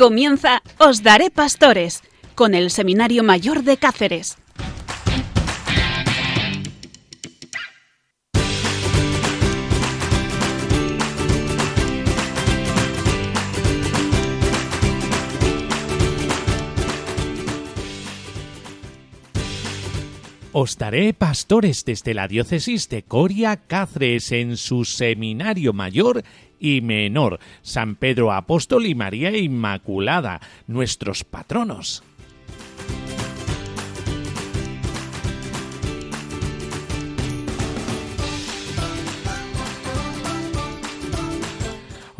Comienza Os Daré Pastores con el Seminario Mayor de Cáceres. Os daré pastores desde la diócesis de Coria Cáceres en su seminario mayor y menor, San Pedro Apóstol y María Inmaculada, nuestros patronos.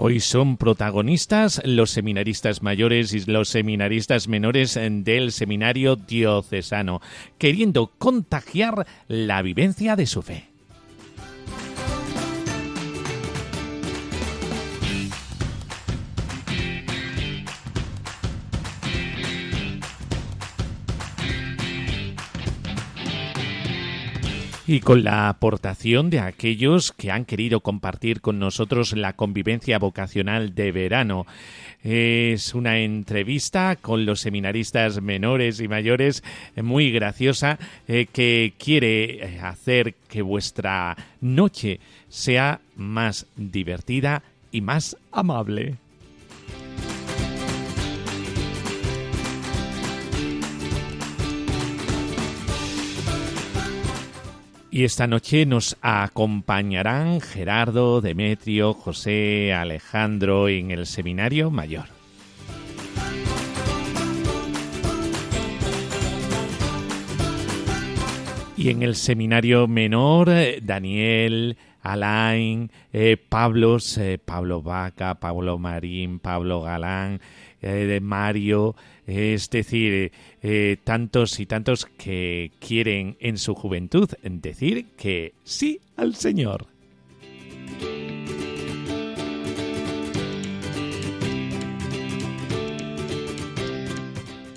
Hoy son protagonistas los seminaristas mayores y los seminaristas menores del seminario diocesano, queriendo contagiar la vivencia de su fe. Y con la aportación de aquellos que han querido compartir con nosotros la convivencia vocacional de verano. Es una entrevista con los seminaristas menores y mayores muy graciosa eh, que quiere eh, hacer que vuestra noche sea más divertida y más amable. Y esta noche nos acompañarán Gerardo, Demetrio, José, Alejandro en el Seminario Mayor. Y en el Seminario Menor, eh, Daniel, Alain, eh, Pablos, eh, Pablo Vaca, Pablo Marín, Pablo Galán, de Mario, es decir, eh, tantos y tantos que quieren en su juventud decir que sí al Señor.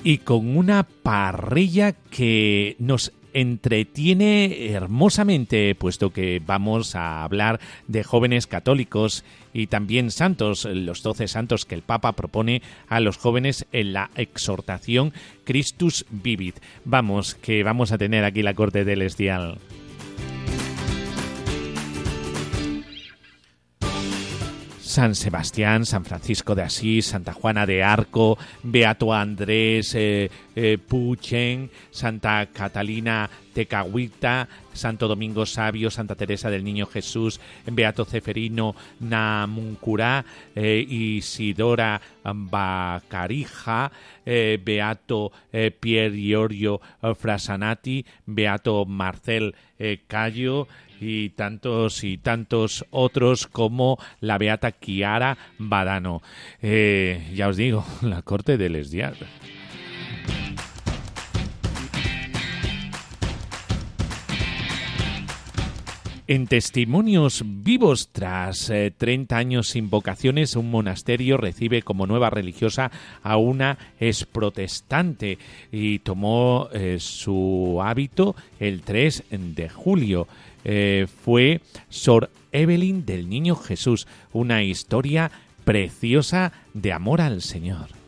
Y con una parrilla que nos entretiene hermosamente, puesto que vamos a hablar de jóvenes católicos y también santos, los doce santos que el Papa propone a los jóvenes en la exhortación Christus Vivit. Vamos, que vamos a tener aquí la corte celestial. San Sebastián, San Francisco de Asís, Santa Juana de Arco, Beato Andrés eh, eh, Puchen, Santa Catalina Tecahuita, Santo Domingo Sabio, Santa Teresa del Niño Jesús, Beato Ceferino Namuncurá, eh, Isidora Bacarija, Beato Pier Giorgio Frasanati, Beato Marcel Cayo, y tantos y tantos otros como la beata Chiara Badano. Eh, ya os digo, la corte del Esdiar. En testimonios vivos, tras 30 eh, años sin vocaciones, un monasterio recibe como nueva religiosa a una ex protestante y tomó eh, su hábito el 3 de julio. Eh, fue Sor Evelyn del Niño Jesús, una historia preciosa de amor al Señor.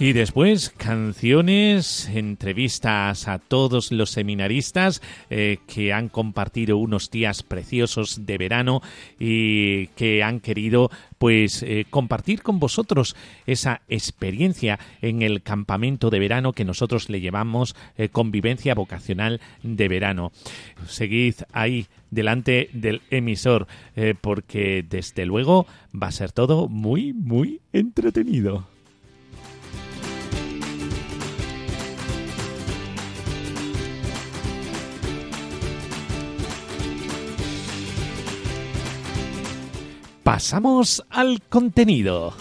Y después canciones, entrevistas a todos los seminaristas eh, que han compartido unos días preciosos de verano y que han querido pues eh, compartir con vosotros esa experiencia en el campamento de verano que nosotros le llevamos eh, convivencia vocacional de verano. Seguid ahí delante del emisor porque desde luego va a ser todo muy muy entretenido. Pasamos al contenido.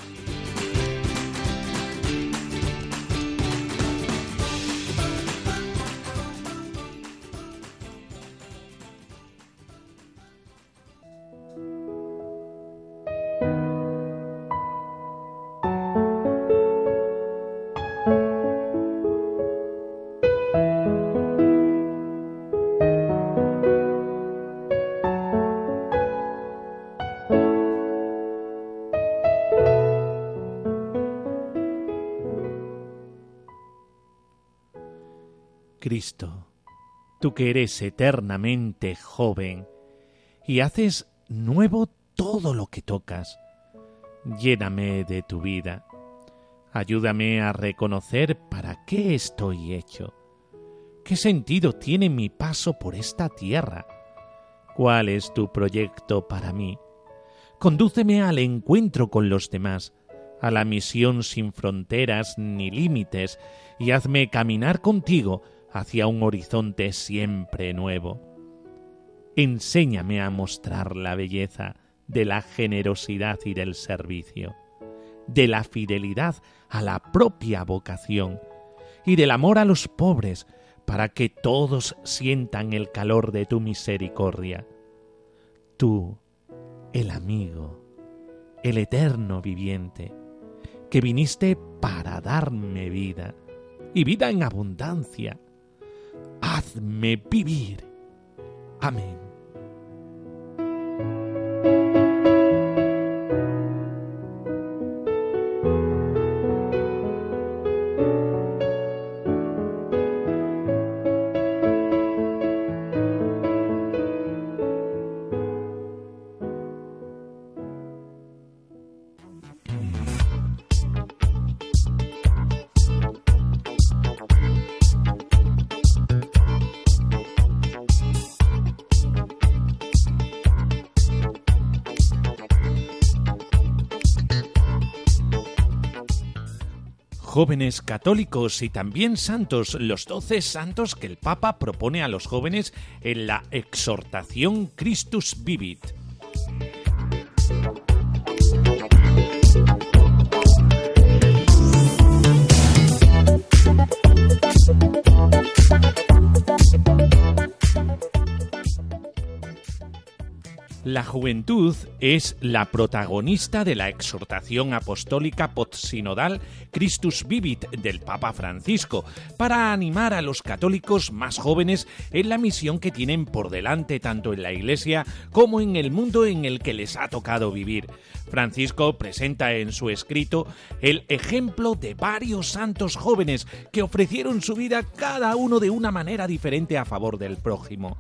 Cristo, tú que eres eternamente joven y haces nuevo todo lo que tocas, lléname de tu vida. Ayúdame a reconocer para qué estoy hecho. ¿Qué sentido tiene mi paso por esta tierra? ¿Cuál es tu proyecto para mí? Condúceme al encuentro con los demás, a la misión sin fronteras ni límites, y hazme caminar contigo hacia un horizonte siempre nuevo. Enséñame a mostrar la belleza de la generosidad y del servicio, de la fidelidad a la propia vocación y del amor a los pobres, para que todos sientan el calor de tu misericordia. Tú, el amigo, el eterno viviente, que viniste para darme vida, y vida en abundancia. Hazme vivir. Amén. Jóvenes católicos y también santos, los doce santos que el Papa propone a los jóvenes en la exhortación Christus Vivit. La juventud es la protagonista de la exhortación apostólica postsinodal Christus Vivit del Papa Francisco para animar a los católicos más jóvenes en la misión que tienen por delante tanto en la Iglesia como en el mundo en el que les ha tocado vivir. Francisco presenta en su escrito el ejemplo de varios santos jóvenes que ofrecieron su vida cada uno de una manera diferente a favor del prójimo.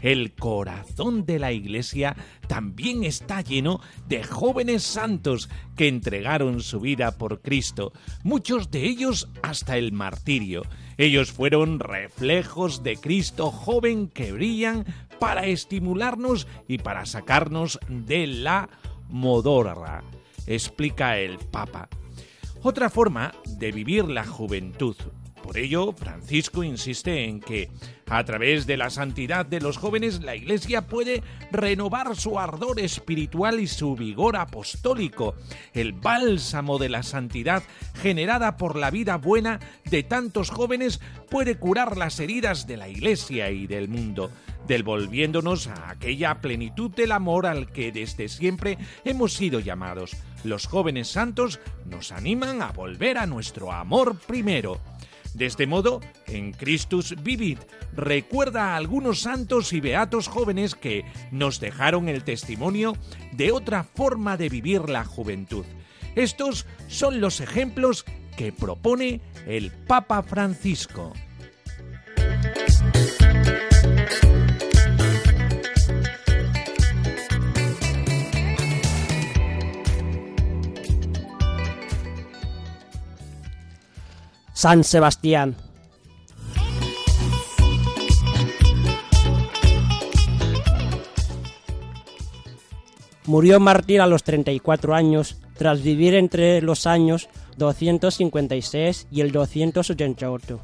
El corazón de la Iglesia también está lleno de jóvenes santos que entregaron su vida por Cristo, muchos de ellos hasta el martirio. Ellos fueron reflejos de Cristo joven que brillan para estimularnos y para sacarnos de la modorra, explica el Papa. Otra forma de vivir la juventud por ello, Francisco insiste en que, a través de la santidad de los jóvenes, la Iglesia puede renovar su ardor espiritual y su vigor apostólico. El bálsamo de la santidad generada por la vida buena de tantos jóvenes puede curar las heridas de la Iglesia y del mundo devolviéndonos a aquella plenitud del amor al que desde siempre hemos sido llamados. Los jóvenes santos nos animan a volver a nuestro amor primero. De este modo, en Christus Vivit recuerda a algunos santos y beatos jóvenes que nos dejaron el testimonio de otra forma de vivir la juventud. Estos son los ejemplos que propone el Papa Francisco. San Sebastián. Murió mártir a los 34 años, tras vivir entre los años 256 y el 288.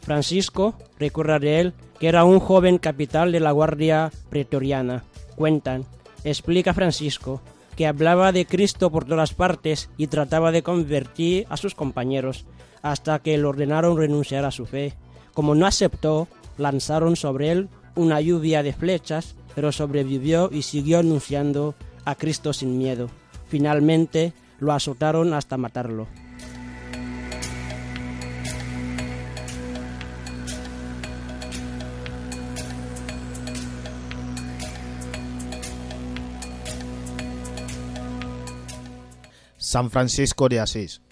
Francisco recuerda de él que era un joven capital de la Guardia Pretoriana. Cuentan, explica Francisco, que hablaba de Cristo por todas partes y trataba de convertir a sus compañeros, hasta que le ordenaron renunciar a su fe. Como no aceptó, lanzaron sobre él una lluvia de flechas, pero sobrevivió y siguió anunciando a Cristo sin miedo. Finalmente lo azotaron hasta matarlo. San Francisco de Asís.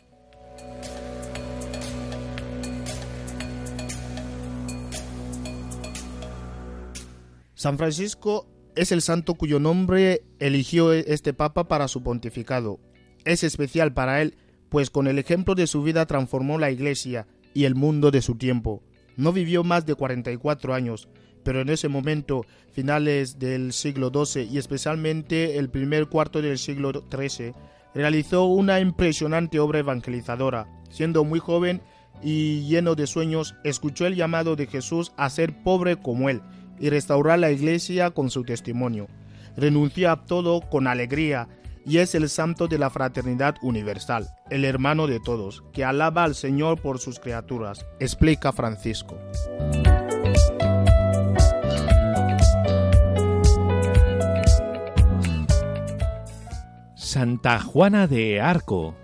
San Francisco es el santo cuyo nombre eligió este papa para su pontificado. Es especial para él, pues con el ejemplo de su vida transformó la iglesia y el mundo de su tiempo. No vivió más de 44 años, pero en ese momento, finales del siglo XII y especialmente el primer cuarto del siglo XIII, realizó una impresionante obra evangelizadora. Siendo muy joven y lleno de sueños, escuchó el llamado de Jesús a ser pobre como él y restaurar la iglesia con su testimonio. Renunció a todo con alegría y es el santo de la fraternidad universal, el hermano de todos, que alaba al Señor por sus criaturas, explica Francisco. Santa Juana de Arco.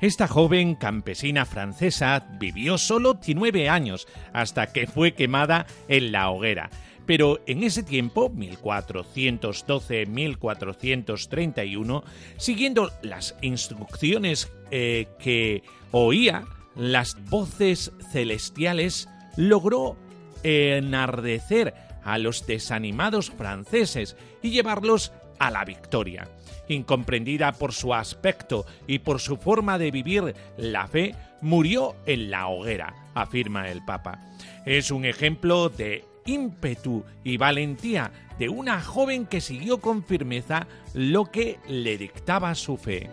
Esta joven campesina francesa vivió solo 19 años hasta que fue quemada en la hoguera. Pero en ese tiempo, 1412-1431, siguiendo las instrucciones eh, que oía, las voces celestiales, logró enardecer a los desanimados franceses y llevarlos a la victoria. Incomprendida por su aspecto y por su forma de vivir la fe, murió en la hoguera, afirma el Papa. Es un ejemplo de ímpetu y valentía de una joven que siguió con firmeza lo que le dictaba su fe.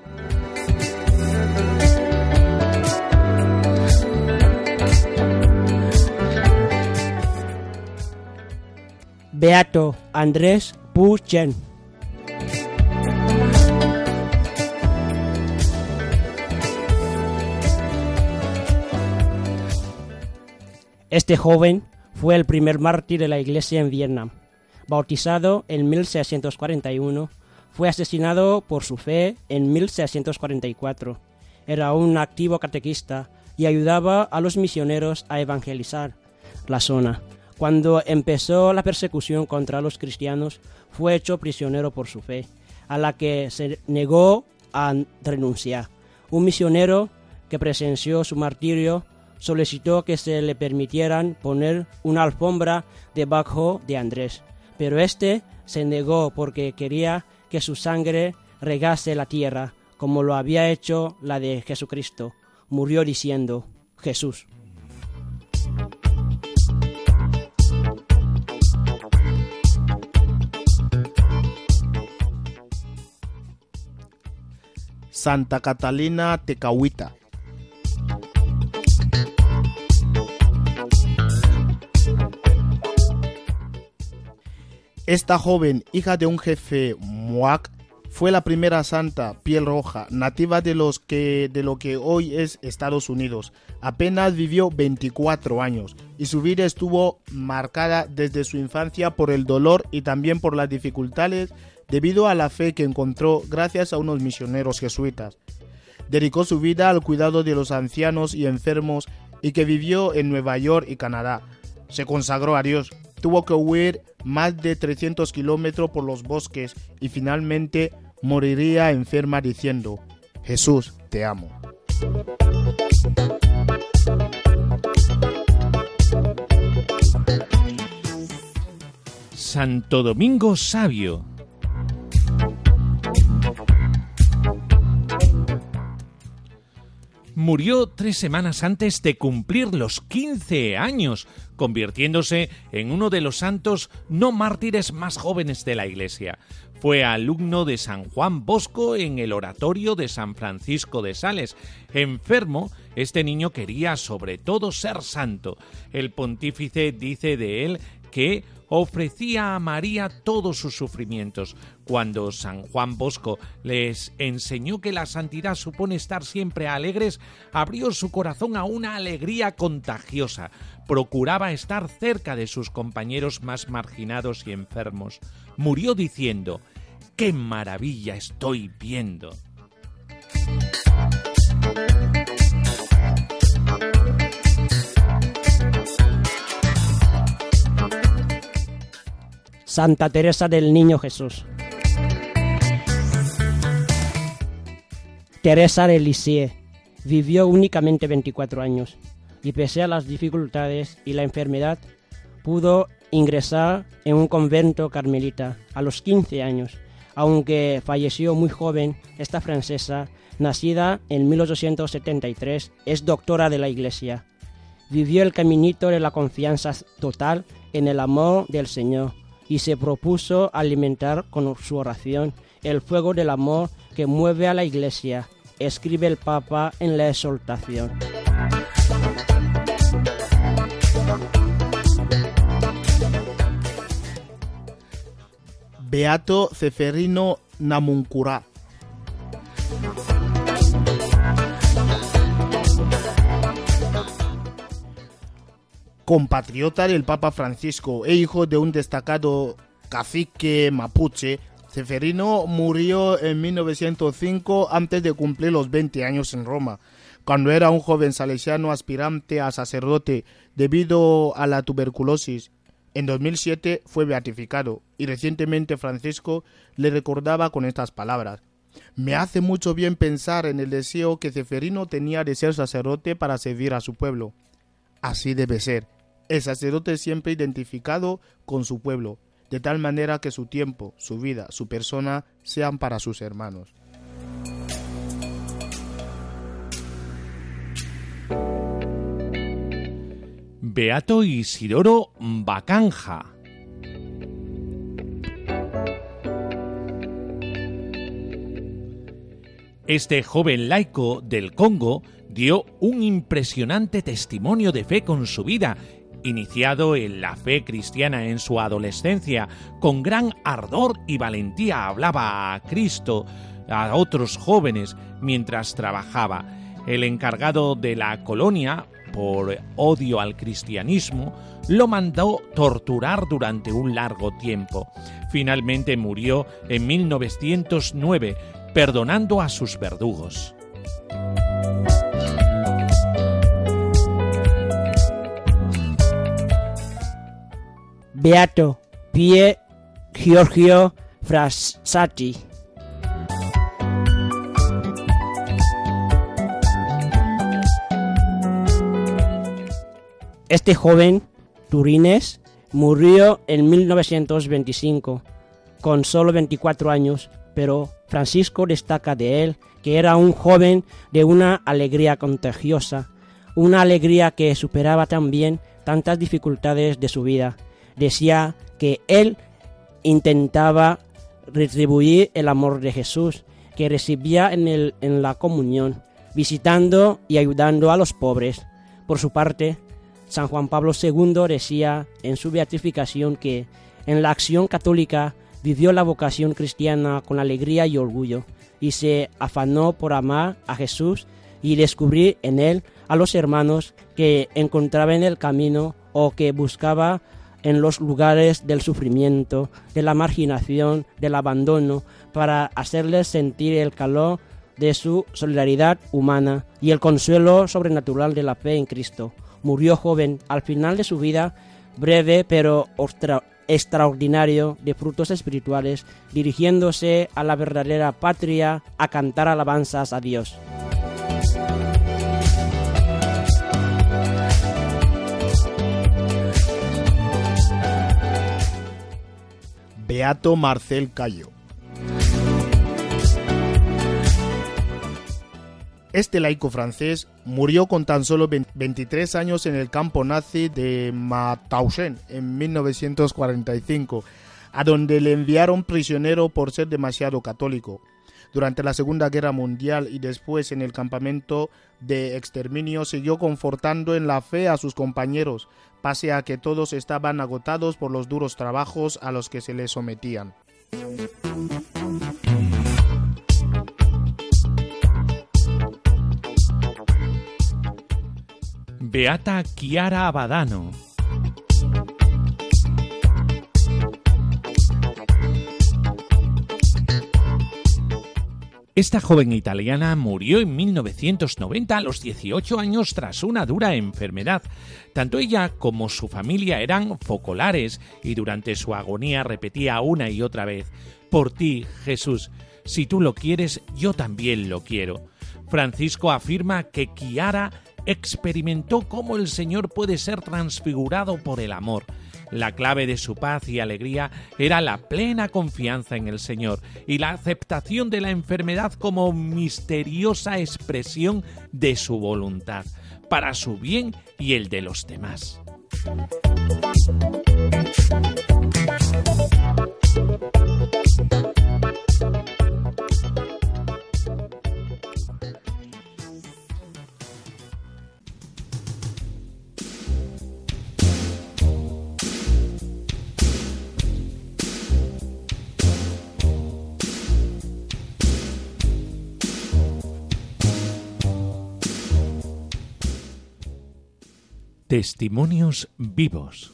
Beato Andrés Puchen. Este joven fue el primer mártir de la iglesia en Vietnam. Bautizado en 1641, fue asesinado por su fe en 1644. Era un activo catequista y ayudaba a los misioneros a evangelizar la zona. Cuando empezó la persecución contra los cristianos, fue hecho prisionero por su fe, a la que se negó a renunciar. Un misionero que presenció su martirio solicitó que se le permitieran poner una alfombra debajo de Andrés, pero éste se negó porque quería que su sangre regase la tierra, como lo había hecho la de Jesucristo. Murió diciendo, Jesús. Santa Catalina Tecahuita. Esta joven, hija de un jefe muac, fue la primera santa piel roja nativa de, los que, de lo que hoy es Estados Unidos. Apenas vivió 24 años y su vida estuvo marcada desde su infancia por el dolor y también por las dificultades debido a la fe que encontró gracias a unos misioneros jesuitas. Dedicó su vida al cuidado de los ancianos y enfermos y que vivió en Nueva York y Canadá. Se consagró a Dios, tuvo que huir más de 300 kilómetros por los bosques y finalmente moriría enferma diciendo, Jesús, te amo. Santo Domingo Sabio. Murió tres semanas antes de cumplir los 15 años, convirtiéndose en uno de los santos no mártires más jóvenes de la Iglesia. Fue alumno de San Juan Bosco en el oratorio de San Francisco de Sales. Enfermo, este niño quería sobre todo ser santo. El pontífice dice de él que ofrecía a María todos sus sufrimientos. Cuando San Juan Bosco les enseñó que la santidad supone estar siempre alegres, abrió su corazón a una alegría contagiosa. Procuraba estar cerca de sus compañeros más marginados y enfermos. Murió diciendo, ¡Qué maravilla estoy viendo! Santa Teresa del Niño Jesús. Teresa de Lisieux Vivió únicamente 24 años y pese a las dificultades y la enfermedad, pudo ingresar en un convento carmelita a los 15 años. Aunque falleció muy joven, esta francesa, nacida en 1873, es doctora de la Iglesia. Vivió el caminito de la confianza total en el amor del Señor y se propuso alimentar con su oración el fuego del amor que mueve a la Iglesia, escribe el Papa en la exhortación. Beato Ceferino Namuncurá. Compatriota del Papa Francisco e hijo de un destacado cacique mapuche, Ceferino murió en 1905 antes de cumplir los 20 años en Roma, cuando era un joven salesiano aspirante a sacerdote debido a la tuberculosis en 2007 fue beatificado y recientemente Francisco le recordaba con estas palabras. Me hace mucho bien pensar en el deseo que Ceferino tenía de ser sacerdote para servir a su pueblo. Así debe ser. El sacerdote siempre identificado con su pueblo, de tal manera que su tiempo, su vida, su persona sean para sus hermanos. Beato Isidoro Bacanja. Este joven laico del Congo dio un impresionante testimonio de fe con su vida, iniciado en la fe cristiana en su adolescencia, con gran ardor y valentía hablaba a Cristo, a otros jóvenes, mientras trabajaba. El encargado de la colonia, por odio al cristianismo, lo mandó torturar durante un largo tiempo. Finalmente murió en 1909, perdonando a sus verdugos. Beato Pie Giorgio Frassati. Este joven turinés murió en 1925 con solo 24 años, pero Francisco destaca de él que era un joven de una alegría contagiosa, una alegría que superaba también tantas dificultades de su vida. Decía que él intentaba retribuir el amor de Jesús que recibía en, el, en la comunión, visitando y ayudando a los pobres. Por su parte, San Juan Pablo II decía en su beatificación que en la acción católica vivió la vocación cristiana con alegría y orgullo y se afanó por amar a Jesús y descubrir en él a los hermanos que encontraba en el camino o que buscaba en los lugares del sufrimiento, de la marginación, del abandono, para hacerles sentir el calor de su solidaridad humana y el consuelo sobrenatural de la fe en Cristo murió joven al final de su vida, breve pero extraordinario de frutos espirituales, dirigiéndose a la verdadera patria a cantar alabanzas a Dios. Beato Marcel Cayo Este laico francés murió con tan solo 23 años en el campo nazi de Mauthausen en 1945, a donde le enviaron prisionero por ser demasiado católico. Durante la Segunda Guerra Mundial y después en el campamento de exterminio siguió confortando en la fe a sus compañeros, pese a que todos estaban agotados por los duros trabajos a los que se les sometían. Beata Chiara Abadano. Esta joven italiana murió en 1990 a los 18 años tras una dura enfermedad. Tanto ella como su familia eran focolares y durante su agonía repetía una y otra vez, Por ti, Jesús, si tú lo quieres, yo también lo quiero. Francisco afirma que Kiara experimentó cómo el Señor puede ser transfigurado por el amor. La clave de su paz y alegría era la plena confianza en el Señor y la aceptación de la enfermedad como misteriosa expresión de su voluntad, para su bien y el de los demás. Testimonios vivos.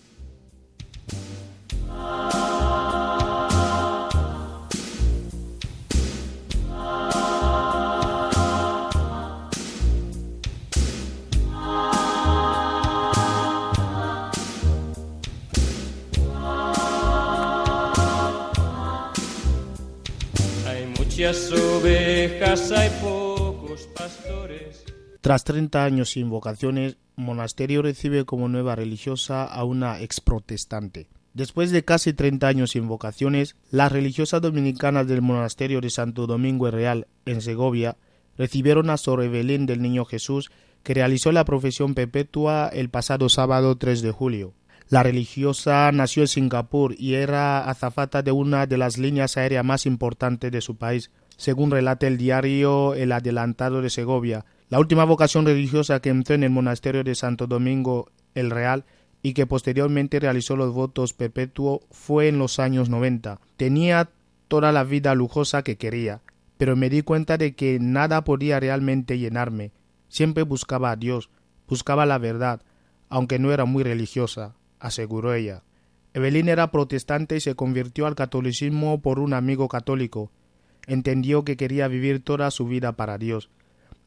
Hay muchas ovejas, hay pocos pastores. Tras 30 años sin vocaciones, monasterio recibe como nueva religiosa a una exprotestante. Después de casi 30 años sin vocaciones, las religiosas dominicanas del monasterio de Santo Domingo Real, en Segovia, recibieron a Sor Evelyn del Niño Jesús, que realizó la profesión perpetua el pasado sábado 3 de julio. La religiosa nació en Singapur y era azafata de una de las líneas aéreas más importantes de su país, según relata el diario El Adelantado de Segovia, la última vocación religiosa que entró en el monasterio de Santo Domingo el Real y que posteriormente realizó los votos perpetuos fue en los años noventa. Tenía toda la vida lujosa que quería, pero me di cuenta de que nada podía realmente llenarme. Siempre buscaba a Dios, buscaba la verdad, aunque no era muy religiosa, aseguró ella. Evelyn era protestante y se convirtió al catolicismo por un amigo católico. Entendió que quería vivir toda su vida para Dios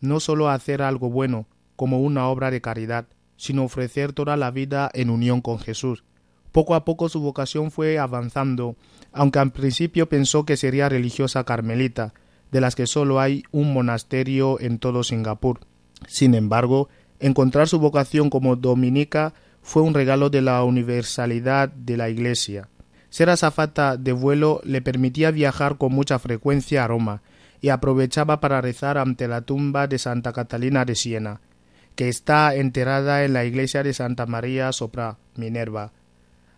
no sólo hacer algo bueno, como una obra de caridad, sino ofrecer toda la vida en unión con Jesús. Poco a poco su vocación fue avanzando, aunque al principio pensó que sería religiosa carmelita, de las que solo hay un monasterio en todo Singapur. Sin embargo, encontrar su vocación como dominica fue un regalo de la universalidad de la Iglesia. Ser azafata de vuelo le permitía viajar con mucha frecuencia a Roma, y aprovechaba para rezar ante la tumba de Santa Catalina de Siena, que está enterrada en la iglesia de Santa María sopra Minerva.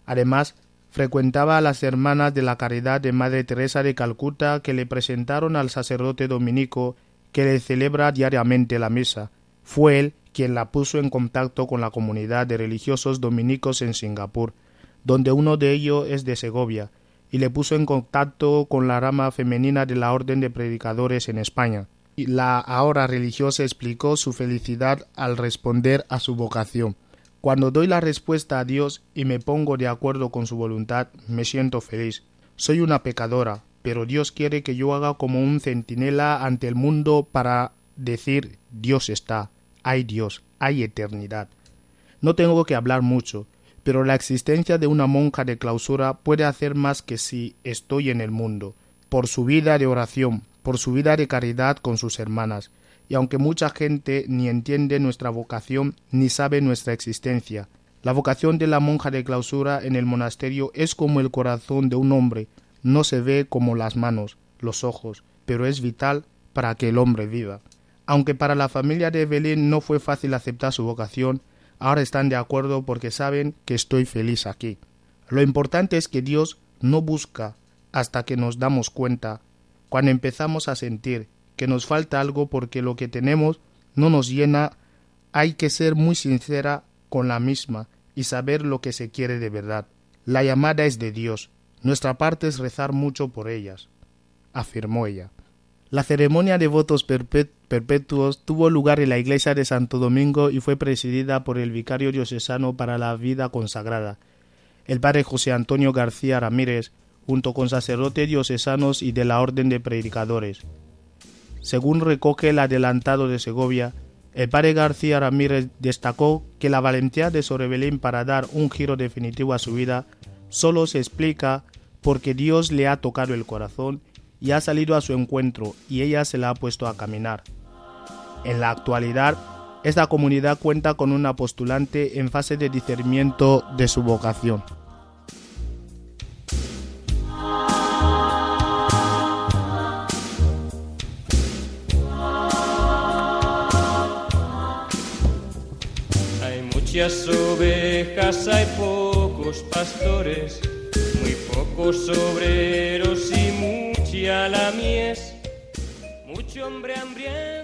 Además, frecuentaba a las hermanas de la caridad de Madre Teresa de Calcuta que le presentaron al sacerdote dominico que le celebra diariamente la misa. Fue él quien la puso en contacto con la comunidad de religiosos dominicos en Singapur, donde uno de ellos es de Segovia, y le puso en contacto con la rama femenina de la Orden de Predicadores en España. Y la ahora religiosa explicó su felicidad al responder a su vocación. Cuando doy la respuesta a Dios y me pongo de acuerdo con su voluntad, me siento feliz. Soy una pecadora, pero Dios quiere que yo haga como un centinela ante el mundo para decir Dios está, hay Dios, hay eternidad. No tengo que hablar mucho, pero la existencia de una monja de clausura puede hacer más que si estoy en el mundo, por su vida de oración, por su vida de caridad con sus hermanas, y aunque mucha gente ni entiende nuestra vocación ni sabe nuestra existencia, la vocación de la monja de clausura en el monasterio es como el corazón de un hombre, no se ve como las manos, los ojos, pero es vital para que el hombre viva. Aunque para la familia de Belén no fue fácil aceptar su vocación, ahora están de acuerdo porque saben que estoy feliz aquí. Lo importante es que Dios no busca hasta que nos damos cuenta, cuando empezamos a sentir que nos falta algo porque lo que tenemos no nos llena, hay que ser muy sincera con la misma y saber lo que se quiere de verdad. La llamada es de Dios, nuestra parte es rezar mucho por ellas, afirmó ella. La ceremonia de votos perpetuos tuvo lugar en la iglesia de Santo Domingo y fue presidida por el vicario diocesano para la vida consagrada, el padre José Antonio García Ramírez, junto con sacerdotes diocesanos y de la Orden de Predicadores. Según recoge el adelantado de Segovia, el padre García Ramírez destacó que la valentía de Sorebelín para dar un giro definitivo a su vida solo se explica porque Dios le ha tocado el corazón y ha salido a su encuentro y ella se la ha puesto a caminar. En la actualidad, esta comunidad cuenta con una postulante en fase de discernimiento de su vocación. Hay muchas ovejas, hay pocos pastores, muy pocos obreros y mucha la mies, mucho hombre hambriento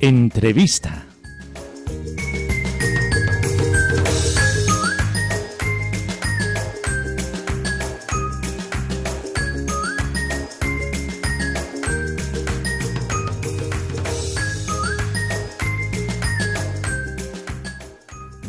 entrevista.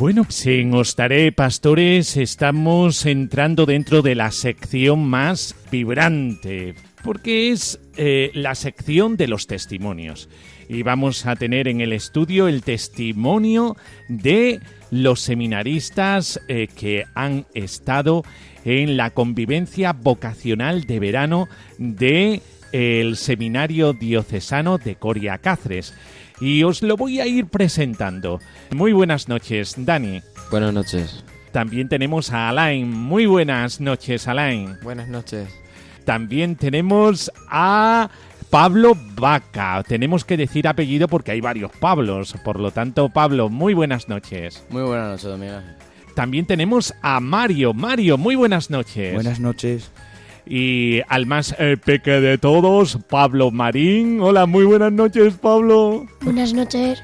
Bueno, pues en Ostaré Pastores estamos entrando dentro de la sección más vibrante, porque es eh, la sección de los testimonios. Y vamos a tener en el estudio el testimonio de los seminaristas eh, que han estado en la convivencia vocacional de verano de el Seminario Diocesano de Coria Cáceres. Y os lo voy a ir presentando. Muy buenas noches, Dani. Buenas noches. También tenemos a Alain. Muy buenas noches, Alain. Buenas noches. También tenemos a Pablo Vaca. Tenemos que decir apellido porque hay varios Pablos. Por lo tanto, Pablo, muy buenas noches. Muy buenas noches. También tenemos a Mario. Mario, muy buenas noches. Buenas noches. Y al más eh, peque de todos, Pablo Marín. Hola, muy buenas noches, Pablo. Buenas noches.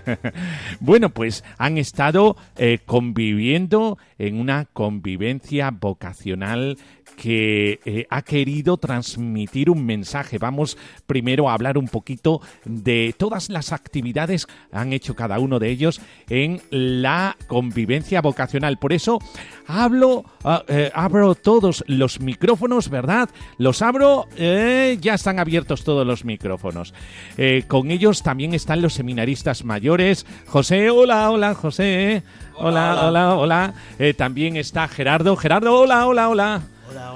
bueno, pues han estado eh, conviviendo en una convivencia vocacional que eh, ha querido transmitir un mensaje. Vamos primero a hablar un poquito de todas las actividades que han hecho cada uno de ellos en la convivencia vocacional. Por eso hablo, ah, eh, abro todos los micrófonos, ¿verdad? Los abro, eh, ya están abiertos todos los micrófonos. Con ellos también están los seminaristas mayores. José, hola, hola, José. Hola, hola, hola. Eh, también está Gerardo. Gerardo, hola, hola, hola.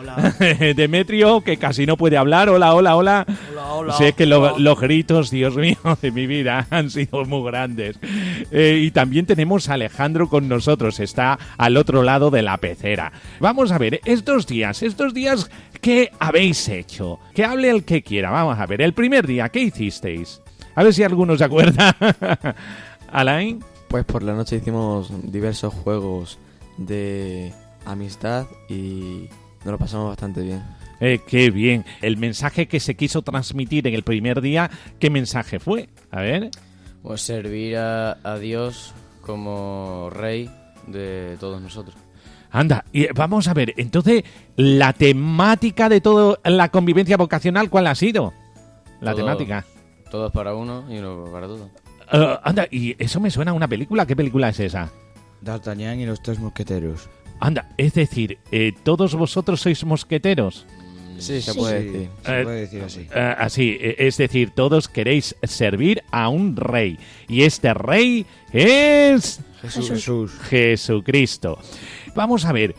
Hola. Demetrio, que casi no puede hablar. Hola, hola, hola. Hola, hola. Sé que lo- los gritos, Dios mío, de mi vida han sido muy grandes. Eh, y también tenemos a Alejandro con nosotros. Está al otro lado de la pecera. Vamos a ver, estos días, estos días, ¿qué habéis hecho? Que hable el que quiera. Vamos a ver, el primer día, ¿qué hicisteis? A ver si alguno se acuerda. Alain. Pues por la noche hicimos diversos juegos de amistad y nos lo pasamos bastante bien. Eh, qué bien. El mensaje que se quiso transmitir en el primer día, ¿qué mensaje fue? A ver. Pues servir a, a Dios como rey de todos nosotros. Anda, y vamos a ver, entonces, la temática de toda la convivencia vocacional, ¿cuál ha sido? La Todo- temática. Todos para uno y uno para todos. Eh, anda, y eso me suena a una película. ¿Qué película es esa? D'Artagnan y los tres mosqueteros. Anda, es decir, eh, ¿todos vosotros sois mosqueteros? Sí, se Sí. puede Sí, decir. se Eh, puede decir así. Eh, así, es decir, todos queréis servir a un rey. Y este rey es... Jesús. Jesús. Jesucristo. Vamos a ver.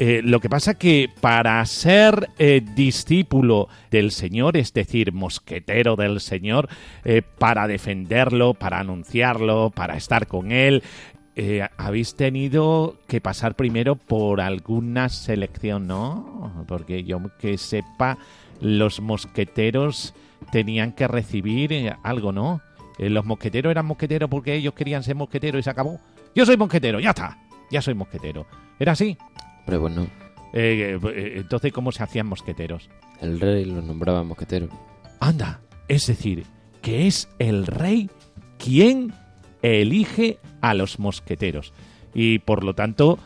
eh, lo que pasa que para ser eh, discípulo del Señor, es decir, mosquetero del Señor, eh, para defenderlo, para anunciarlo, para estar con Él, eh, habéis tenido que pasar primero por alguna selección, ¿no? Porque yo que sepa, los mosqueteros tenían que recibir eh, algo, ¿no? Eh, los mosqueteros eran mosqueteros porque ellos querían ser mosqueteros y se acabó. Yo soy mosquetero, ya está. Ya soy mosquetero. ¿Era así? Pero bueno, Eh, entonces, ¿cómo se hacían mosqueteros? el rey los nombraba mosqueteros. Anda, es decir, que es el rey quien elige a los mosqueteros. Y por lo tanto,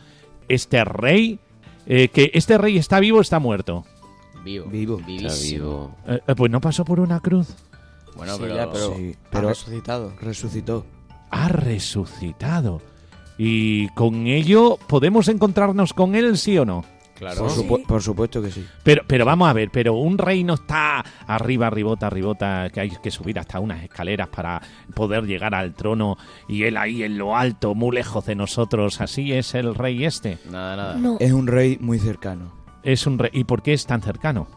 este rey, eh, que este rey está vivo o está muerto. Vivo. Vivo. Está Vivísimo. vivo. Eh, eh, pues no pasó por una cruz. Bueno, Sí, pero, ya, pero, Sí, ha pero- resucitado. Resucitó. Ha resucitado. Y con ello, ¿podemos encontrarnos con él, sí o no? Claro. Por, supu- por supuesto que sí. Pero, pero vamos a ver, pero un rey no está arriba, arribota, arribota, que hay que subir hasta unas escaleras para poder llegar al trono y él ahí en lo alto, muy lejos de nosotros. Así es el rey este. Nada, nada. No, Es un rey muy cercano. Es un rey. ¿Y por qué es tan cercano?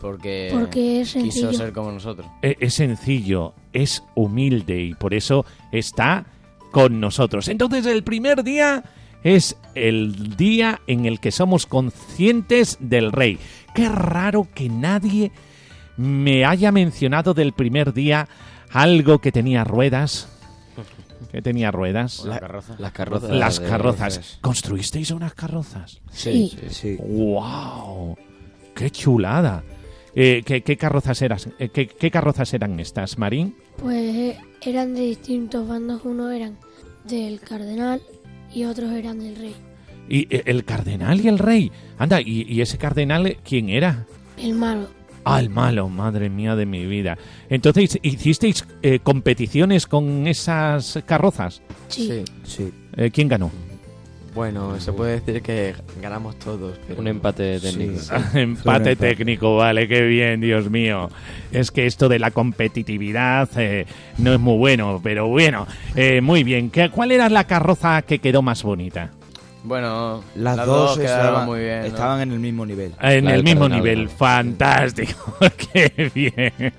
Porque, porque es quiso sencillo. ser como nosotros. E- Es sencillo, es humilde y por eso está con nosotros. Entonces el primer día es el día en el que somos conscientes del rey. Qué raro que nadie me haya mencionado del primer día algo que tenía ruedas. Que tenía ruedas. Una La- carroza. Las carrozas. Las carrozas. ¿Construisteis unas carrozas? Sí. Sí. ¡Wow! ¡Qué chulada! Eh, ¿qué, qué carrozas eras, eh, qué, qué carrozas eran estas, Marín? Pues eran de distintos bandos, unos eran del cardenal y otros eran del rey. Y eh, el cardenal y el rey. Anda, ¿y, y ese cardenal eh, quién era? El malo. Ah, el malo, madre mía de mi vida. Entonces, ¿hicisteis eh, competiciones con esas carrozas? Sí. Sí. Eh, ¿Quién ganó? Bueno, se puede decir que ganamos todos. pero- Un empate técnico. Sí. Empate empate. técnico, vale, qué bien, Dios mío. Es que esto de la competitividad eh, no es muy bueno, pero bueno, eh, muy bien. ¿Qué- ¿Cuál era la carroza que quedó más bonita? Bueno, Las, las, dos, quedaron estaban, muy bien. ¿no? estaban en el mismo nivel. En La el mismo cardenal, nivel, fantástico, qué bien.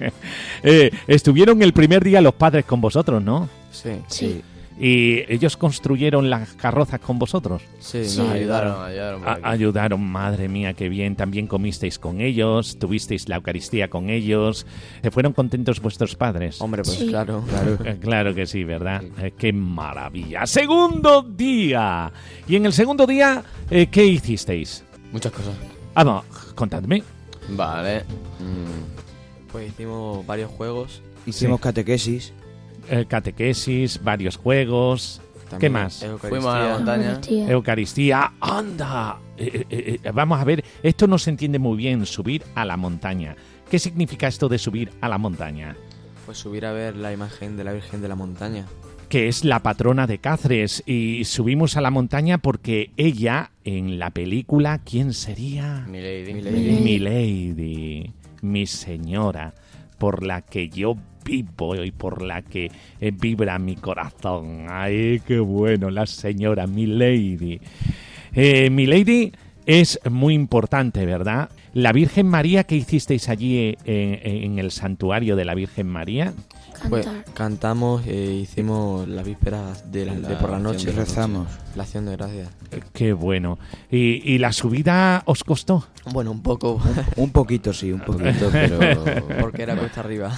Eh, estuvieron el primer día los padres con vosotros, ¿no? Sí, Sí. Y ellos construyeron las carrozas con vosotros. sí, Sí. nos ayudaron, ayudaron. ayudaron. madre mía, qué bien. También comisteis con ellos, tuvisteis la Eucaristía con ellos. Eh, ¿Fueron contentos vuestros padres? Hombre, pues Sí. claro. Claro. Eh, Claro que sí, ¿verdad? Eh, qué maravilla. Segundo día. Y en el segundo día, eh, ¿qué hicisteis? Muchas cosas. Ah, no, contadme. Vale. Mm, Pues hicimos varios juegos. Hicimos Sí. catequesis. Eh, catequesis, varios juegos, también más? Eucaristía. Fuimos a la montaña. Eucaristía. Eucaristía. ¡Anda! Eh, eh, vamos a ver, esto no se entiende muy bien, subir a la montaña. ¿Qué significa esto de subir a la montaña? Pues subir a ver la imagen de la Virgen de la Montaña. que es la patrona de Cáceres y subimos a la montaña porque ella en la película ¿quién sería? Milady. Milady. Mi lady, mi señora, por la que yo vivo y por la que eh, vibra mi corazón. Ay, qué bueno, la señora, mi lady. Eh, mi lady es muy importante, ¿verdad? La Virgen María que hicisteis allí eh, en el santuario de la Virgen María. Pues cantamos e hicimos las vísperas de, la- de por la La noche. Rezamos. La acción de gracias. Eh, Qué bueno. ¿Y, y la subida os costó? Bueno, un poco. Un poquito, sí, un poquito. Pero. porque era cuesta arriba.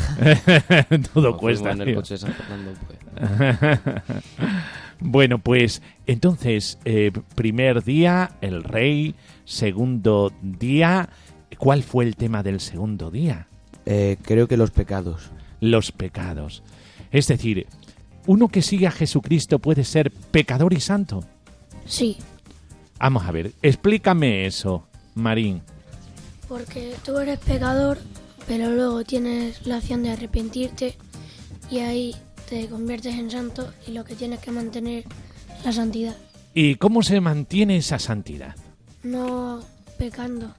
Todo como cuesta. en el coche de San Fernando, pues. bueno, pues entonces, eh, primer día, el rey, segundo día, ¿cuál fue el tema del segundo día? Eh, creo que los pecados. Los pecados. Es decir, uno que sigue a Jesucristo puede ser pecador y santo. Sí, Vamos a ver, explícame eso, Marín. porque tú eres pecador, pero luego tienes la acción de arrepentirte y ahí te conviertes en santo y lo que tienes que mantener la santidad, ¿Y cómo se mantiene esa santidad? no pecando,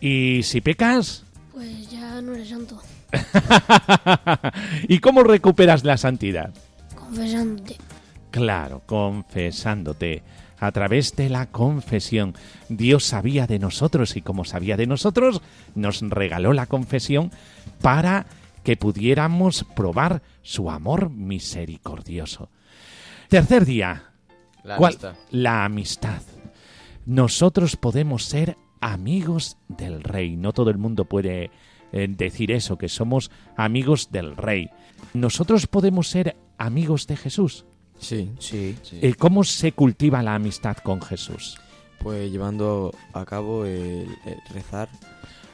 ¿Y si pecas? pues ya no eres santo, ¿Y cómo recuperas la santidad? confesándote. Claro, confesándote. A través de la confesión. Dios sabía de nosotros y como sabía de nosotros, nos regaló la confesión para que pudiéramos probar su amor misericordioso. Tercer día. La ¿Cuál? amistad. La amistad. Nosotros podemos ser amigos del rey. No todo el mundo puede eh, decir eso, que somos amigos del rey. Nosotros podemos ser amigos de Jesús. Sí. Sí. Eh, ¿Cómo se cultiva la amistad con Jesús? Pues llevando a cabo el, el rezar.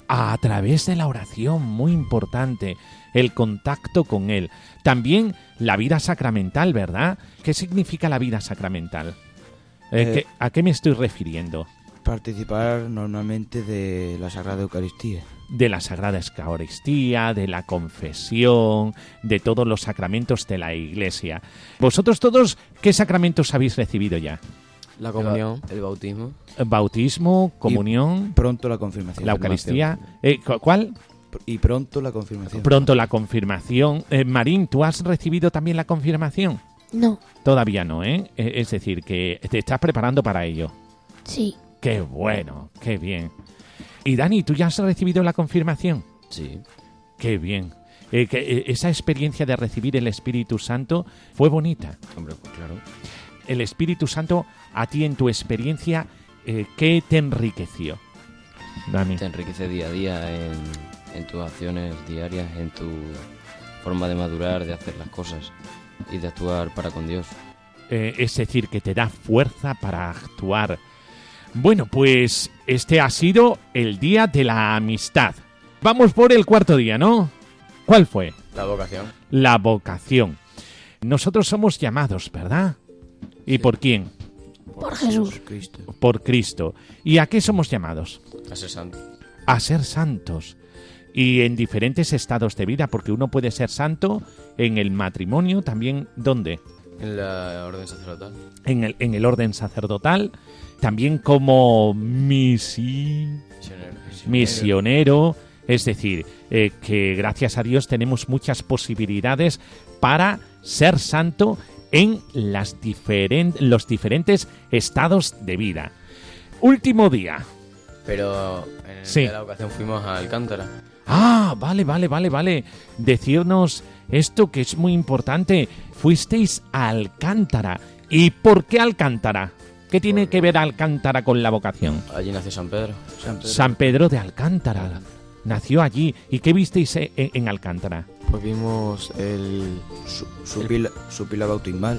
A través de la oración, muy importante, el contacto con Él. También la vida sacramental, ¿verdad? ¿Qué significa la vida sacramental? Eh, Eh, ¿qué- ¿A qué me estoy refiriendo? Participar normalmente de la Sagrada Eucaristía. de la Sagrada Eucaristía, de la confesión, de todos los sacramentos de la Iglesia. ¿Vosotros todos qué sacramentos habéis recibido ya? La comunión. El bautismo. Bautismo, comunión, Pronto la confirmación. la Eucaristía. Eh, cu- ¿Cuál? Y pronto la confirmación. Pronto la confirmación. Eh, Marín, ¿tú has recibido también la confirmación? No, Todavía no, ¿eh? Eh, Es decir, que te estás preparando para ello. sí, Qué bueno, qué bien. Y Dani, ¿tú ya has recibido la confirmación? Sí. Qué bien. Eh, que, eh, esa experiencia de recibir el Espíritu Santo fue bonita. Hombre, pues claro. El Espíritu Santo, a ti en tu experiencia, eh, ¿qué te enriqueció? Dani. Te enriquece día a día en, en tus acciones diarias, en tu forma de madurar, de hacer las cosas y de actuar para con Dios. Eh, es decir, que te da fuerza para actuar. Bueno, pues este ha sido el Día de la Amistad. Vamos por el cuarto día, ¿no? ¿Cuál fue? La vocación. La vocación. Nosotros somos llamados, ¿verdad? ¿Y por quién? Por Jesús. Cristo. Por Cristo. ¿Y a qué somos llamados? A ser santo. A ser santos. Y en diferentes estados de vida, porque uno puede ser santo en el matrimonio, también, ¿dónde? En la orden sacerdotal. En el, en el orden sacerdotal, también como misi, Misionero. misionero, es decir, eh, que gracias a Dios tenemos muchas posibilidades para ser santo en las los diferentes estados de vida. Último día. Pero en el Sí. día de la vocación fuimos a Alcántara. Ah, vale, vale, vale, vale. Decirnos esto que es muy importante. Fuisteis a Alcántara. ¿Y por qué Alcántara? ¿Qué tiene que ver Alcántara con la vocación? Allí nació San Pedro. San Pedro. San Pedro de Alcántara. Nació allí. ¿Y qué visteis e- en, en Alcántara? Pues vimos el... Su, su pila, su pila bautismal.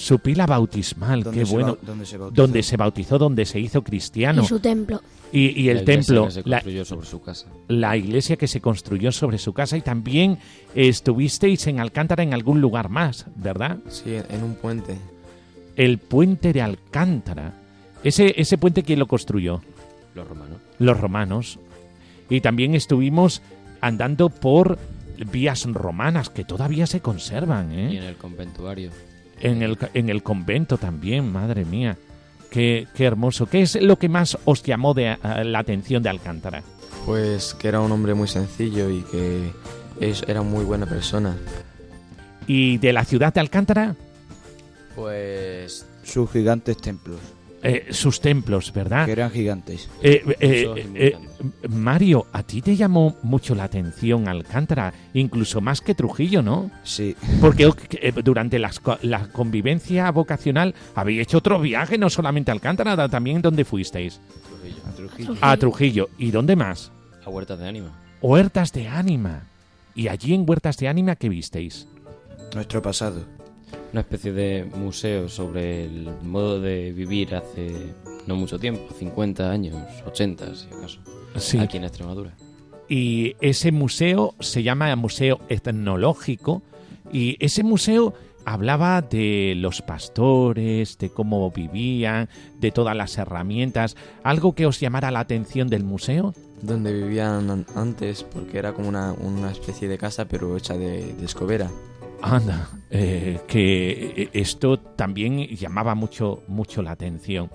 Su pila bautismal, donde qué se bueno. donde se bautizó. Donde se bautizó, donde se hizo cristiano. Y su templo. Y, y el La iglesia templo, que se la, construyó sobre su casa. la iglesia que se construyó sobre su casa. Y también estuvisteis en Alcántara en algún lugar más, ¿verdad? Sí, en un puente. El puente de Alcántara. Ese, ese puente, ¿quién lo construyó? Los romanos. Los romanos. Y también estuvimos andando por vías romanas que todavía se conservan, ¿eh? Y en el conventuario. En el, en el convento también, madre mía. Qué, qué hermoso. ¿Qué es lo que más os llamó de, a- la atención de Alcántara? Pues que era un hombre muy sencillo y que es, era muy buena persona. ¿Y de la ciudad de Alcántara? Pues Sus gigantes templos, Eh, sus templos, ¿verdad? que eran gigantes. Eh, eh, eh. Mario, a ti te llamó mucho la atención Alcántara, incluso más que Trujillo, ¿no? Sí, Porque eh, durante las la convivencia vocacional habéis hecho otro viaje, no solamente a Alcántara, también ¿dónde fuisteis? Trujillo. a Trujillo. A Trujillo. ¿Y dónde más? A huertas de ánima. Huertas de Ánima. ¿Y allí en Huertas de Ánima qué visteis? Nuestro pasado. Una especie de museo sobre el modo de vivir hace no mucho tiempo, 50 años, 80 si acaso, Sí. aquí en Extremadura. Y ese museo se llama Museo Etnológico y ese museo hablaba de los pastores, de cómo vivían, de todas las herramientas. ¿Algo que os llamara la atención del museo? Donde vivían an- antes, porque era como una, una especie de casa, pero hecha de, de escobera. Anda, eh, que esto también llamaba mucho, mucho la atención.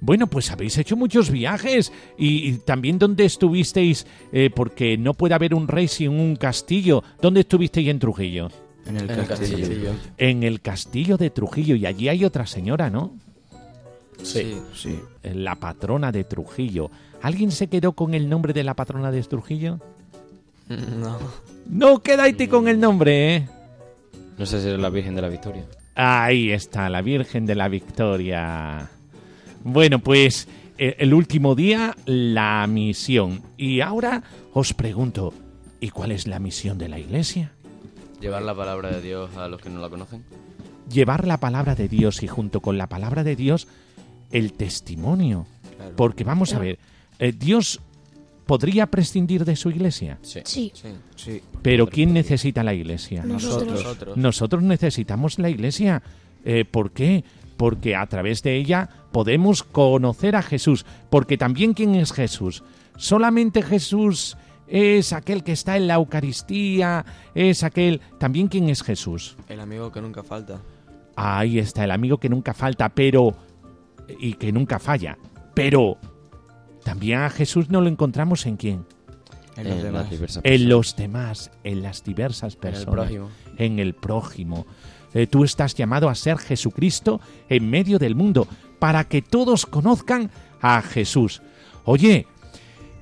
Bueno, pues habéis hecho muchos viajes y, y también dónde estuvisteis, Eh, porque no puede haber un rey sin un castillo. ¿Dónde estuvisteis en Trujillo? En el, En el castillo. castillo. En el castillo de Trujillo y allí hay otra señora, ¿no? Sí. Sí. Eh, La patrona de Trujillo. ¿Alguien se quedó con el nombre de la patrona de Trujillo? No. No quedaste con el nombre, ¿eh? No sé si era la Virgen de la Victoria. Ahí está, la Virgen de la Victoria. Bueno, pues eh, el último día, la misión. Y ahora os pregunto, ¿y cuál es la misión de la Iglesia? Llevar la palabra de Dios a los que no la conocen. Llevar la palabra de Dios y junto con la palabra de Dios el testimonio. Claro. Porque vamos a ver, eh, Dios podría prescindir de su Iglesia, Sí. Sí, pero ¿quién necesita la Iglesia? nosotros. Nosotros. Nosotros necesitamos la iglesia. Eh, ¿Por qué? Porque a través de ella podemos conocer a Jesús. Porque también ¿quién es Jesús? Solamente Jesús es aquel que está en la Eucaristía, es aquel... También ¿quién es Jesús? El amigo que nunca falta. Ahí está, el amigo que nunca falta, pero... y que nunca falla. Pero... También a Jesús no lo encontramos en quién? En los En demás. las En los demás, en las diversas En personas. el prójimo. en el prójimo. Eh, tú estás llamado a ser Jesucristo en medio del mundo, para que todos conozcan a Jesús. Oye,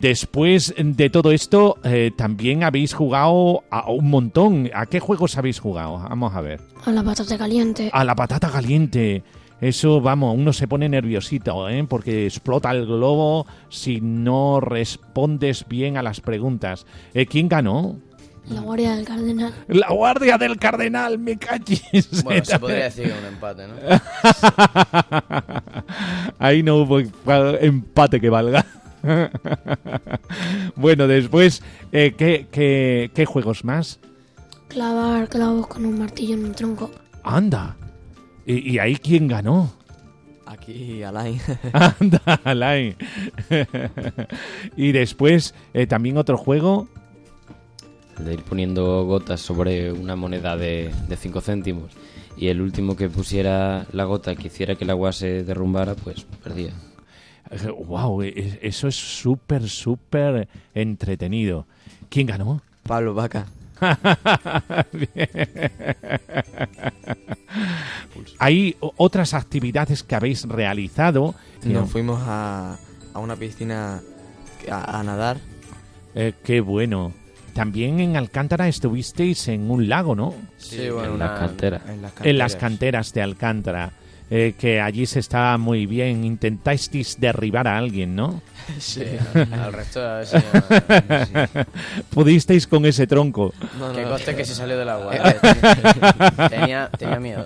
después de todo esto, eh, también habéis jugado a un montón. ¿A qué juegos habéis jugado? Vamos a ver. A la patata caliente. A la patata caliente. Eso, vamos, uno se pone nerviosito, ¿eh? Porque explota el globo si no respondes bien a las preguntas. Eh, ¿Quién ganó? La guardia del cardenal. La guardia del cardenal, me cachis. Bueno, se podría decir que un empate, ¿no? Ahí no hubo empate que valga. bueno, después, eh, ¿qué, qué, qué juegos más? Clavar clavos con un martillo en un tronco. Anda. ¿Y, y ahí quién ganó? Aquí, Alain. Anda, Alain. y después, eh, también otro juego. El de ir poniendo gotas sobre una moneda de 5 céntimos. Y el último que pusiera la gota que hiciera que el agua se derrumbara, pues perdía. Wow, eso es súper, súper entretenido. ¿Quién ganó? Pablo Vaca. Hay otras actividades que habéis realizado. Nos fuimos a, a una piscina a, a nadar. Eh, qué bueno. También en Alcántara estuvisteis en un lago, ¿no? Sí, bueno, en las canteras. En las En las canteras. canteras de Alcántara. Eh, que allí se está muy bien. Intentasteis derribar a alguien, ¿no? Sí. Al resto ver si ya- Pudisteis con ese tronco. No, Que no, coste que se salió del agua. Eh, ¿eh? tenía, tenía miedo.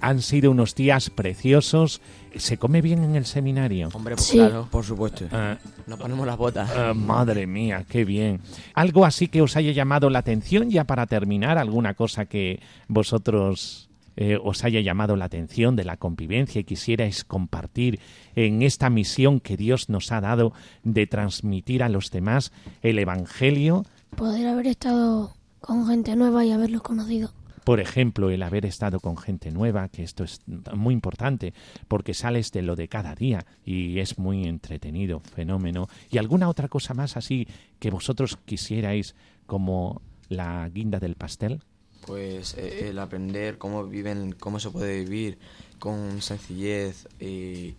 Han sido unos días preciosos. ¿Se come bien en el seminario? Hombre, pues Sí. claro. Por supuesto. Ah, Nos ponemos las botas. ah, madre mía, qué bien. Algo así que os haya llamado la atención ya para terminar, alguna cosa que vosotros eh, os haya llamado la atención de la convivencia y quisierais compartir en esta misión que Dios nos ha dado de transmitir a los demás el Evangelio, Poder haber estado con gente nueva y haberlos conocido. Por ejemplo, el haber estado con gente nueva, que esto es muy importante, porque sales de lo de cada día y es muy entretenido, fenómeno. ¿Y alguna otra cosa más así que vosotros quisierais como la guinda del pastel? Pues eh, el aprender cómo viven, cómo se puede vivir con sencillez y,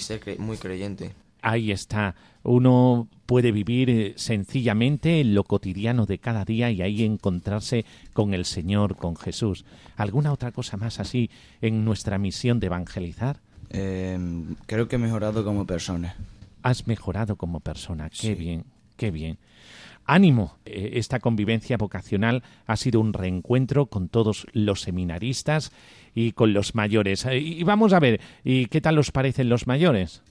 ser cre- muy creyente. Ahí está. Uno puede vivir eh, sencillamente en lo cotidiano de cada día y ahí encontrarse con el Señor, con Jesús. ¿Alguna otra cosa más así en nuestra misión de evangelizar? Eh, creo que he mejorado como persona. Has mejorado como persona. Qué Sí. bien, qué bien. Ánimo. Eh, Esta convivencia vocacional ha sido un reencuentro con todos los seminaristas y con los mayores. Eh, Y vamos a ver, ¿y qué tal os parecen los mayores?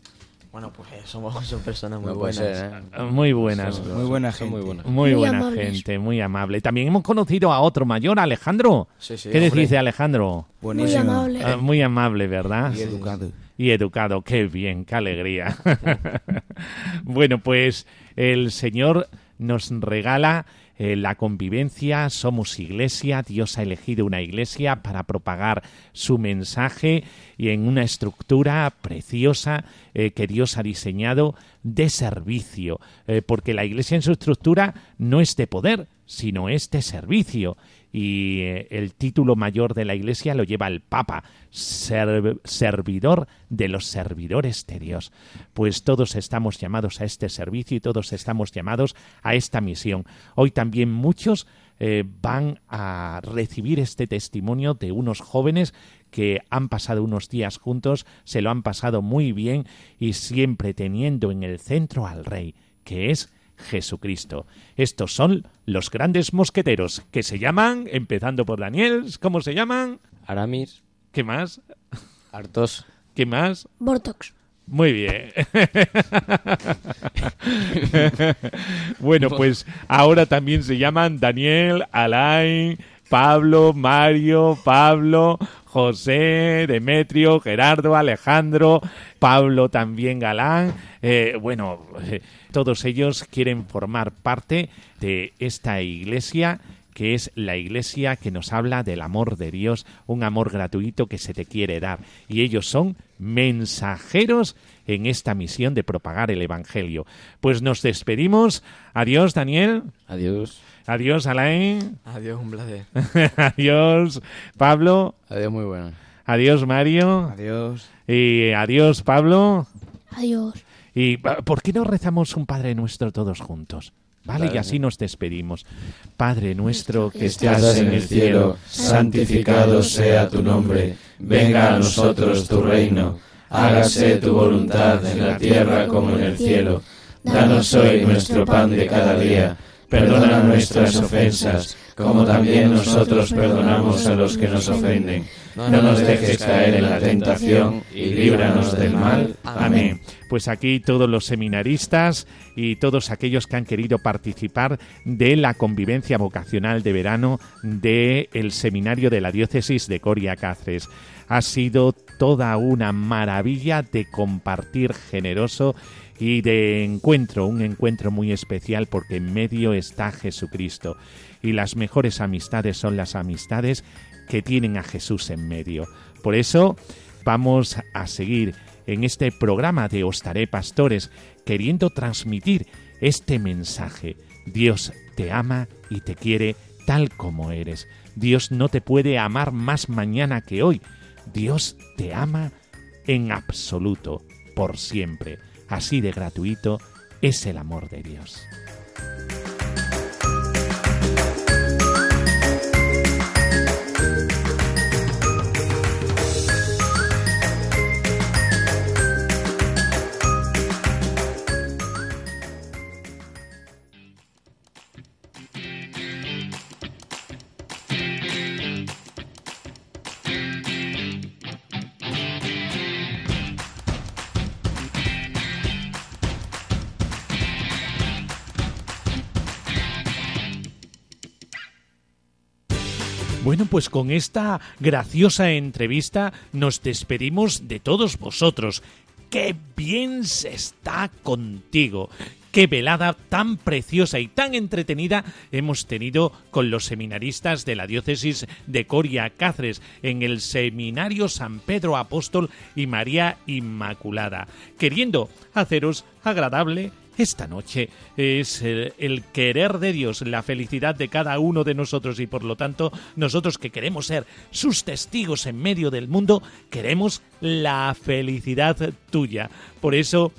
Bueno, pues somos son personas muy No buenas. ser, ¿eh? Eh, Muy buenas. Son- Muy buena son muy gente. buenas. Muy, Muy buena gente, muy amable. También hemos conocido a otro mayor, Alejandro. Sí, sí, ¿Qué decís de Alejandro? Muy Buenísimo. amable. Ah, muy amable, ¿verdad? Y educado. y educado. Qué bien, qué alegría. bueno, pues el Señor nos regala eh, la convivencia, somos iglesia, Dios ha elegido una iglesia para propagar su mensaje y en una estructura preciosa eh, que Dios ha diseñado de servicio, eh, porque la iglesia en su estructura no es de poder, sino es de servicio. Y eh, el título mayor de la iglesia lo lleva el Papa, ser- servidor de los servidores de Dios. Pues todos estamos llamados a este servicio y todos estamos llamados a esta misión. Hoy también muchos eh, van a recibir este testimonio de unos jóvenes que han pasado unos días juntos, se lo han pasado muy bien y siempre teniendo en el centro al Rey, que es Jesucristo. Estos son los grandes mosqueteros que se llaman, empezando por Daniel, ¿cómo se llaman? Aramis, ¿Qué más? Artos, ¿Qué más? Vortox. Muy bien. bueno, pues ahora también se llaman Daniel, Alain, Pablo, Mario, Pablo, José, Demetrio, Gerardo, Alejandro, Pablo también Galán. Eh, bueno, eh, todos ellos quieren formar parte de esta iglesia que es la iglesia que nos habla del amor de Dios, un amor gratuito que se te quiere dar. Y ellos son mensajeros en esta misión de propagar el Evangelio. Pues nos despedimos. Adiós, Daniel. adiós. Adiós, Alain. Adiós, un placer. adiós, Pablo. Adiós, muy buena. Adiós, Mario. Adiós. Y adiós, Pablo. Adiós. ¿Y por qué no rezamos un Padre Nuestro todos juntos? ¿Vale? Y así nos despedimos. Padre nuestro que Estás estás en el cielo, santificado sea tu nombre, venga a nosotros tu reino, hágase tu voluntad en la tierra como en el cielo. Danos hoy nuestro pan de cada día, perdona nuestras ofensas, como también nosotros perdonamos a los que nos ofenden. No nos dejes caer en la tentación y líbranos del mal. Amén. Pues aquí todos los seminaristas y todos aquellos que han querido participar de la convivencia vocacional de verano del el seminario de la diócesis de Coria Cáceres. Ha sido toda una maravilla de compartir generoso y de encuentro, un encuentro muy especial porque en medio está Jesucristo. Y las mejores amistades son las amistades que tienen a Jesús en medio. Por eso vamos a seguir en este programa de Ostaré Pastores queriendo transmitir este mensaje. Dios te ama y te quiere tal como eres. Dios no te puede amar más mañana que hoy. Dios te ama en absoluto, por siempre. Así de gratuito es el amor de Dios. Bueno, pues con esta graciosa entrevista nos despedimos de todos vosotros. ¡Qué bien se está contigo! qué velada tan preciosa y tan entretenida hemos tenido con los seminaristas de la diócesis de Coria Cáceres en el Seminario San Pedro Apóstol y María Inmaculada, queriendo haceros agradable esta noche es el, querer de Dios, la felicidad de cada uno de nosotros y por lo tanto nosotros que queremos ser sus testigos en medio del mundo, queremos la felicidad tuya. Por eso,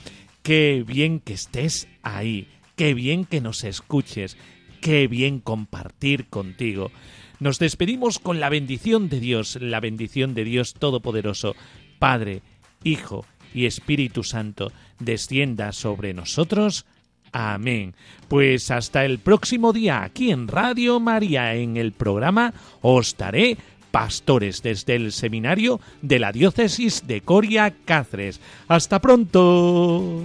qué bien que estés ahí, qué bien que nos escuches, qué bien compartir contigo. Nos despedimos con la bendición de Dios, la bendición de Dios Todopoderoso, Padre, Hijo y Espíritu Santo, descienda sobre nosotros. Amén. Pues hasta el próximo día aquí en Radio María en el programa Os daré pastores desde el seminario de la diócesis de Coria Cáceres. Hasta pronto.